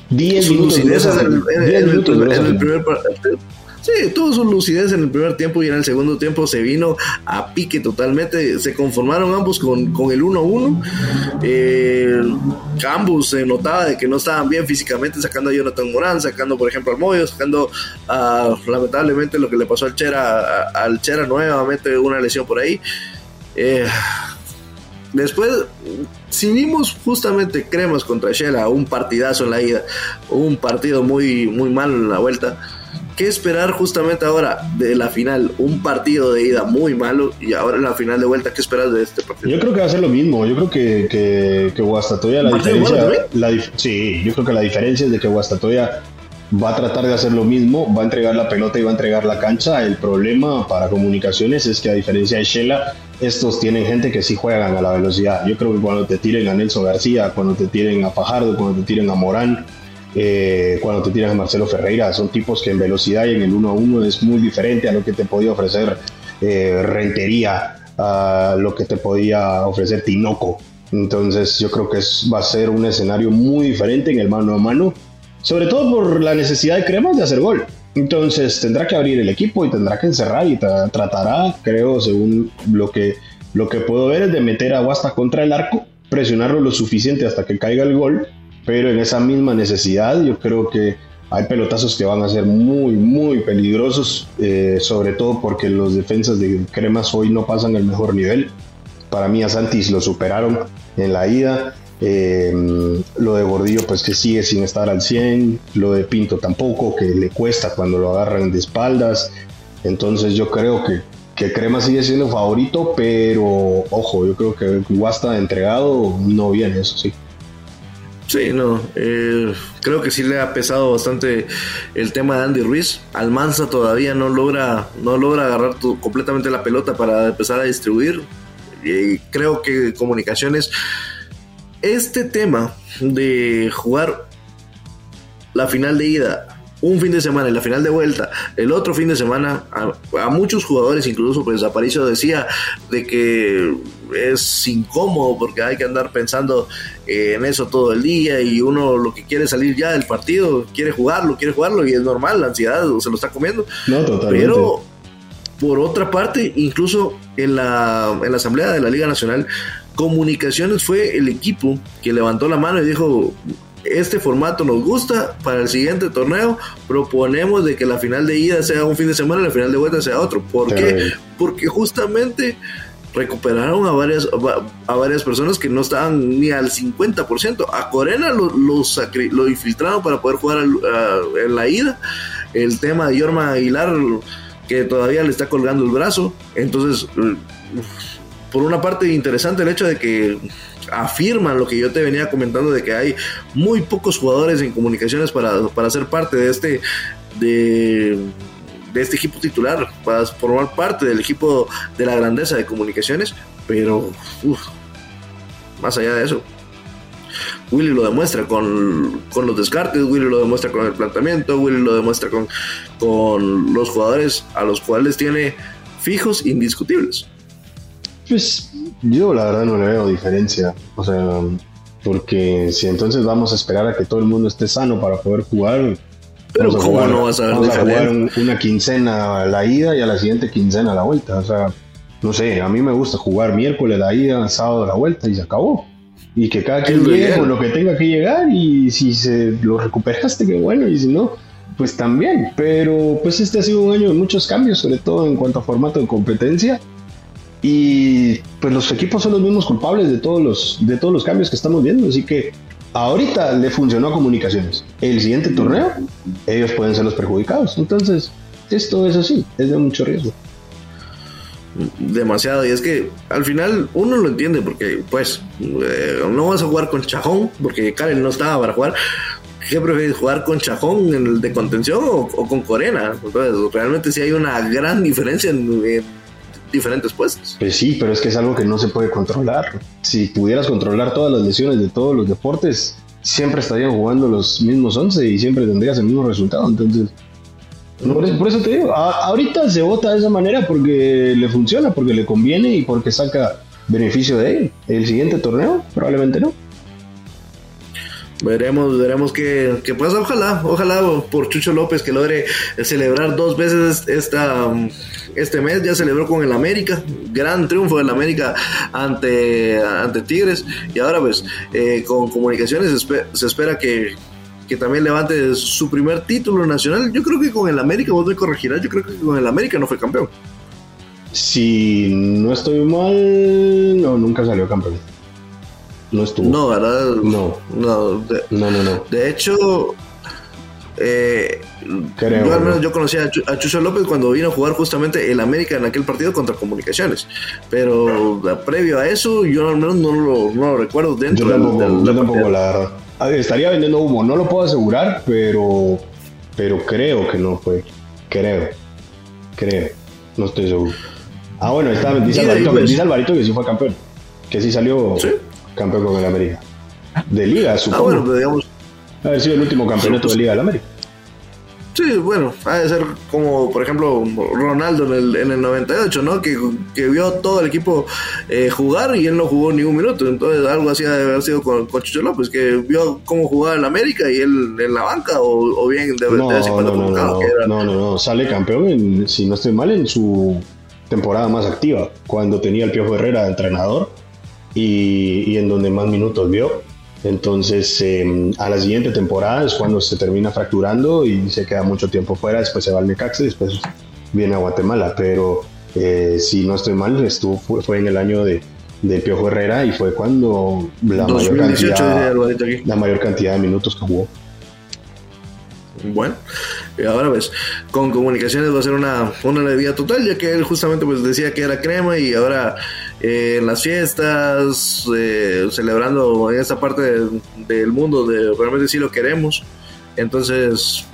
Speaker 1: 10 minutos. en, el,
Speaker 2: primer partido Sí, tuvo su lucidez en el primer tiempo y en el segundo tiempo se vino a pique totalmente. Se conformaron ambos con, con el 1-1. Eh, ambos se notaba de que no estaban bien físicamente, sacando a Jonathan Morán, sacando por ejemplo al Moyo, sacando lamentablemente lo que le pasó al Chera, al Chera nuevamente una lesión por ahí. Eh, después, si vimos justamente Cremas contra Shela, un partidazo en la ida, un partido muy, muy malo en la vuelta ¿Qué esperar justamente ahora de la final? Un partido de ida muy malo y ahora en la final de vuelta, ¿qué esperas de este partido?
Speaker 1: Yo creo que va a ser lo mismo. Yo creo que, que, que Guastatoya, la diferencia. La, sí, yo creo que la diferencia es de que Guastatoya va a tratar de hacer lo mismo, va a entregar la pelota y va a entregar la cancha. El problema para comunicaciones es que a diferencia de Shela, estos tienen gente que sí juegan a la velocidad. Yo creo que cuando te tiren a Nelson García, cuando te tiren a Fajardo, cuando te tiren a Morán, eh, cuando te tiras a Marcelo Ferreira. Son tipos que en velocidad y en el 1 a 1 es muy diferente a lo que te podía ofrecer eh, Rentería, a lo que te podía ofrecer Tinoco. Entonces yo creo que va a ser un escenario muy diferente en el mano a mano, sobre todo por la necesidad de Cremas de hacer gol. Entonces tendrá que abrir el equipo y tendrá que encerrar y tratará, creo, según lo que, lo que puedo ver, es de meter a Guasta contra el arco, presionarlo lo suficiente hasta que caiga el gol, pero en esa misma necesidad yo creo que hay pelotazos que van a ser muy, muy peligrosos, eh, sobre todo porque los defensas de Cremas hoy no pasan el mejor nivel. Para mí a Santis lo superaron en la ida. Eh, lo de Gordillo, pues que sigue sin estar al 100. Lo de Pinto tampoco, que le cuesta cuando lo agarran de espaldas. Entonces yo creo que, que Crema sigue siendo favorito, pero ojo, yo creo que Guasta entregado no viene, eso sí.
Speaker 2: Sí, no, eh, creo que sí le ha pesado bastante el tema de Andy Ruiz. Almanza todavía no logra, no logra agarrar completamente la pelota para empezar a distribuir. Y creo que comunicaciones este tema de jugar la final de ida un fin de semana y la final de vuelta, el otro fin de semana, a, muchos jugadores, incluso pues Aparicio decía de que es incómodo porque hay que andar pensando en eso todo el día y uno lo que quiere salir ya del partido, quiere jugarlo, quiere jugarlo y es normal, la ansiedad se lo está comiendo.
Speaker 1: No, totalmente.
Speaker 2: Pero por otra parte, incluso en la, en la Asamblea de la Liga Nacional, Comunicaciones fue el equipo que levantó la mano y dijo, este formato nos gusta, para el siguiente torneo proponemos de que la final de ida sea un fin de semana y la final de vuelta sea otro. ¿Por qué? Porque justamente recuperaron a varias, a varias personas que no estaban ni al 50%. A Corena lo, lo, infiltraron para poder jugar en la ida. El tema de Yorma Aguilar, que todavía le está colgando el brazo. Entonces, por una parte interesante el hecho de que afirman lo que yo te venía comentando de que hay muy pocos jugadores en comunicaciones para, para ser parte de este de, este equipo titular, para formar parte del equipo de la grandeza de comunicaciones, pero más allá de eso, Willy lo demuestra con, con, los descartes, Willy lo demuestra con el planteamiento, Willy lo demuestra con, con los jugadores a los cuales tiene fijos indiscutibles.
Speaker 1: Pues yo la verdad no le veo diferencia. O sea, porque si entonces vamos a esperar a que todo el mundo esté sano para poder jugar.
Speaker 2: Pero ¿cómo no vas a ver vamos a jugar
Speaker 1: una quincena a la ida y a la siguiente quincena a la vuelta. O sea, no sé, a mí me gusta jugar miércoles la ida, sábado la vuelta y se acabó. Y que cada quien llegue con lo que tenga que llegar y si se lo recuperaste, qué bueno, y si no, pues también. Pero pues este ha sido un año de muchos cambios, sobre todo en cuanto a formato de competencia. Y pues los equipos son los mismos culpables de todos los, de todos los cambios que estamos viendo. Así que ahorita le funcionó a comunicaciones. El siguiente torneo, ellos pueden ser los perjudicados. Entonces, esto es así, es de mucho riesgo.
Speaker 2: Demasiado, y es que al final uno lo entiende porque pues eh, no vas a jugar con Chajón porque Karen no estaba para jugar, ¿qué prefieres jugar con Chajón en el de contención o, con Corena? realmente sí hay una gran diferencia en, diferentes puestos.
Speaker 1: Pues sí, pero es que es algo que no se puede controlar. Si pudieras controlar todas las lesiones de todos los deportes, siempre estarían jugando los mismos 11 y siempre tendrías el mismo resultado. Entonces, por, eso, te digo, ahorita se vota de esa manera porque le funciona, porque le conviene y porque saca beneficio de él. El siguiente torneo, probablemente no.
Speaker 2: Veremos, veremos que, que pues ojalá, ojalá por Chucho López que logre celebrar dos veces esta, este mes, ya celebró con el América, gran triunfo del América ante, ante Tigres y ahora pues eh, con comunicaciones se espera que, que también levante su primer título nacional. Yo creo que con el América, vos me corregirás, yo creo que con el América no fue campeón.
Speaker 1: Si no estoy mal, no, nunca salió campeón. No estuvo.
Speaker 2: No, ¿verdad?
Speaker 1: No.
Speaker 2: No, de,
Speaker 1: no, no,
Speaker 2: De hecho, eh, Creo, yo al menos yo conocía a, Chucho López cuando vino a jugar justamente el América en aquel partido contra Comunicaciones. Pero previo a eso, yo al menos no lo, no lo recuerdo dentro
Speaker 1: yo tampoco, del, yo tampoco la verdad. Estaría vendiendo humo, no lo puedo asegurar, pero, pero creo que no fue. Creo. Creo. No estoy seguro. Ah, bueno, está, dice, Alvarito, pues, dice Alvarito que sí fue campeón. Que sí salió. ¿Sí? Campeón con el América. De liga, supongo. Ah, bueno, pero digamos. Ha sido el último campeonato de Liga del América.
Speaker 2: Sí, bueno, ha de ser como, por ejemplo, Ronaldo en el, en el 98, ¿no? Que, que vio todo el equipo eh, jugar y él no jugó ni un minuto. Entonces, algo así ha de haber sido con, con Chucho López, que vio cómo jugaba en América y él en la banca, o, o bien de,
Speaker 1: No,
Speaker 2: de vez en cuando
Speaker 1: no, no,
Speaker 2: convocado,
Speaker 1: no,
Speaker 2: que era-
Speaker 1: no, no, no. Sale campeón, en- si no estoy mal, en su temporada más activa, cuando tenía el Piojo Herrera de entrenador y, y en donde más minutos vio. Entonces, eh, a la siguiente temporada es cuando se termina fracturando y se queda mucho tiempo fuera. Después se va al Necaxa y después viene a Guatemala. Pero eh, si no estoy mal, estuvo, fue, fue en el año de, de Piojo Herrera y fue cuando la mayor,
Speaker 2: 2018 dice
Speaker 1: cantidad, la mayor cantidad de minutos que jugó.
Speaker 2: Bueno, ahora pues con comunicaciones va a ser una, una alegría total, ya que él justamente pues decía que era crema y ahora eh, en las fiestas, eh, celebrando en esta parte de- del mundo de realmente sí lo queremos. Entonces,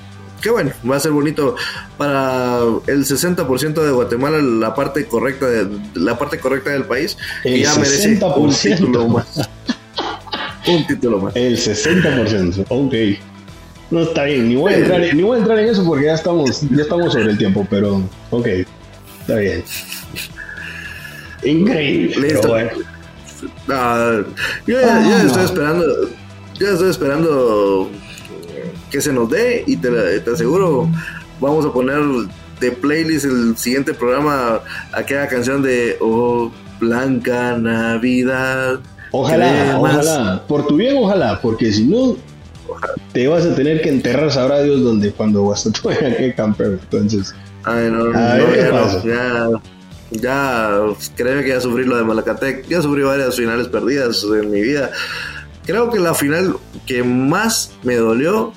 Speaker 2: qué bueno, va a ser bonito para el 60% de Guatemala, la parte correcta de, la parte correcta del país,
Speaker 1: El
Speaker 2: ya merece un
Speaker 1: 60%.
Speaker 2: título más. un título más.
Speaker 1: El 60%, ok. No está bien, ni voy, a entrar, ni voy a entrar en eso porque ya estamos, ya estamos sobre el tiempo, pero ok, está bien. Increíble.
Speaker 2: Listo.
Speaker 1: bueno.
Speaker 2: Ah, yo ya,
Speaker 1: Ah.
Speaker 2: estoy esperando, ya estoy esperando que se nos dé y te, te aseguro, vamos a poner de playlist el siguiente programa aquella canción de Oh Blanca Navidad.
Speaker 1: Ojalá,
Speaker 2: Cremas.
Speaker 1: ojalá. Por tu bien, ojalá, porque si no, te vas a tener que enterrar, sabrá Dios, donde cuando Guastatoya que campeón. Entonces,
Speaker 2: Ay, no,
Speaker 1: A
Speaker 2: no,
Speaker 1: ver
Speaker 2: ya, no, ya, ya, créeme que ya sufrí lo de Malacatec, ya sufrí varias finales perdidas en mi vida. Creo que la final que más me dolió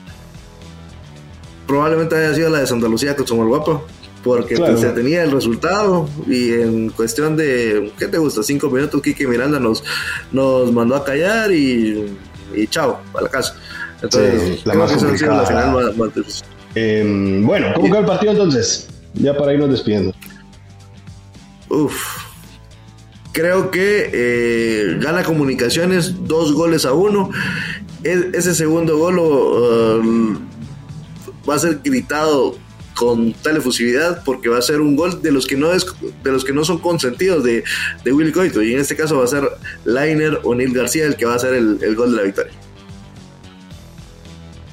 Speaker 2: probablemente haya sido la de Santa Lucía con Guapo, porque
Speaker 1: Claro.
Speaker 2: pues, se tenía el resultado y en cuestión de, ¿qué te gusta? Cinco minutos, Kike Miranda nos, nos mandó a callar y, y chao, a la casa. Entonces,
Speaker 1: Sí, la
Speaker 2: creo
Speaker 1: más
Speaker 2: que esa ha sido la
Speaker 1: complicada.
Speaker 2: final más- más difícil.
Speaker 1: eh, bueno, ¿cómo quedó el partido entonces? Ya para irnos despidiendo.
Speaker 2: Uf. Creo que eh, gana comunicaciones dos goles a uno. Ese segundo gol eh, va a ser gritado con tal efusividad porque va a ser un gol de los que no es de los que no son consentidos de, de Willy Coito y en este caso va a ser Lainer o Neil García el que va a hacer el, el gol de la victoria.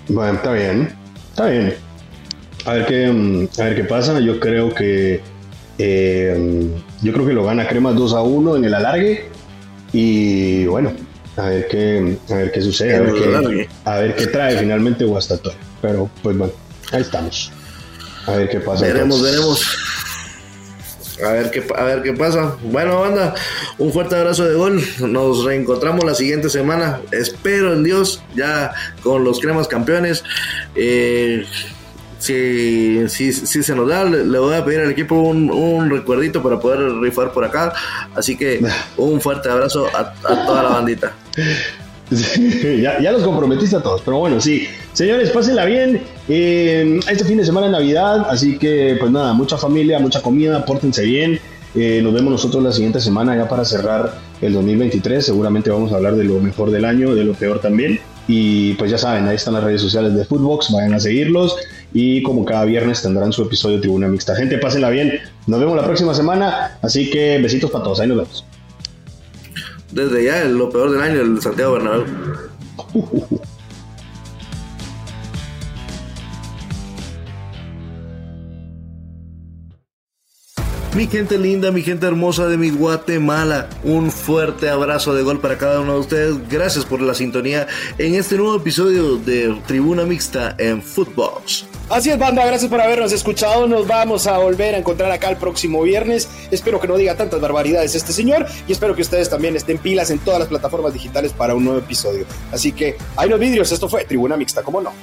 Speaker 1: Bueno, está bien, está bien. A ver qué, mm, a ver qué pasa. Yo creo que eh, yo creo que lo gana Cremas 2 a 1 en el alargue. Y bueno, a ver qué, a ver qué sucede, a ver qué, a ver qué trae finalmente Guastatoya. Pero pues bueno, ahí estamos. A ver qué pasa.
Speaker 2: Veremos,
Speaker 1: entonces.
Speaker 2: veremos. A ver qué a ver qué pasa. Bueno, banda, un fuerte abrazo de gol. Nos reencontramos la siguiente semana. Espero en Dios, ya con los cremas campeones. Eh, si, si, si se nos da, le, voy a pedir al equipo un, un recuerdito para poder rifar por acá. Así que un fuerte abrazo a, a toda la bandita.
Speaker 1: Sí, ya, ya los comprometiste a todos, pero bueno, sí. Señores, pásenla bien. Eh, este fin de semana es Navidad, así que pues nada, mucha familia, mucha comida, pórtense bien. Eh, nos vemos nosotros la siguiente semana ya para cerrar el 2023. Seguramente vamos a hablar de lo mejor del año, de lo peor también. Y pues ya saben, ahí están las redes sociales de Footbox, vayan a seguirlos. Y como cada viernes tendrán su episodio de Tribuna Mixta. Gente, pásenla bien. Nos vemos la próxima semana. Así que besitos para todos. Ahí nos vemos.
Speaker 2: Desde ya, lo peor del año, el Santiago Bernabéu. Mi gente linda, mi gente hermosa de mi Guatemala, un fuerte abrazo de gol para cada uno de ustedes. Gracias por la sintonía en este nuevo episodio de Tribuna Mixta en Footbox.
Speaker 3: Así es, banda, gracias por habernos escuchado. Nos vamos a volver a encontrar acá el próximo viernes. Espero que no diga tantas barbaridades este señor y espero que ustedes también estén pilas en todas las plataformas digitales para un nuevo episodio. Así que, hay los vidrios, esto fue Tribuna Mixta, ¿cómo no?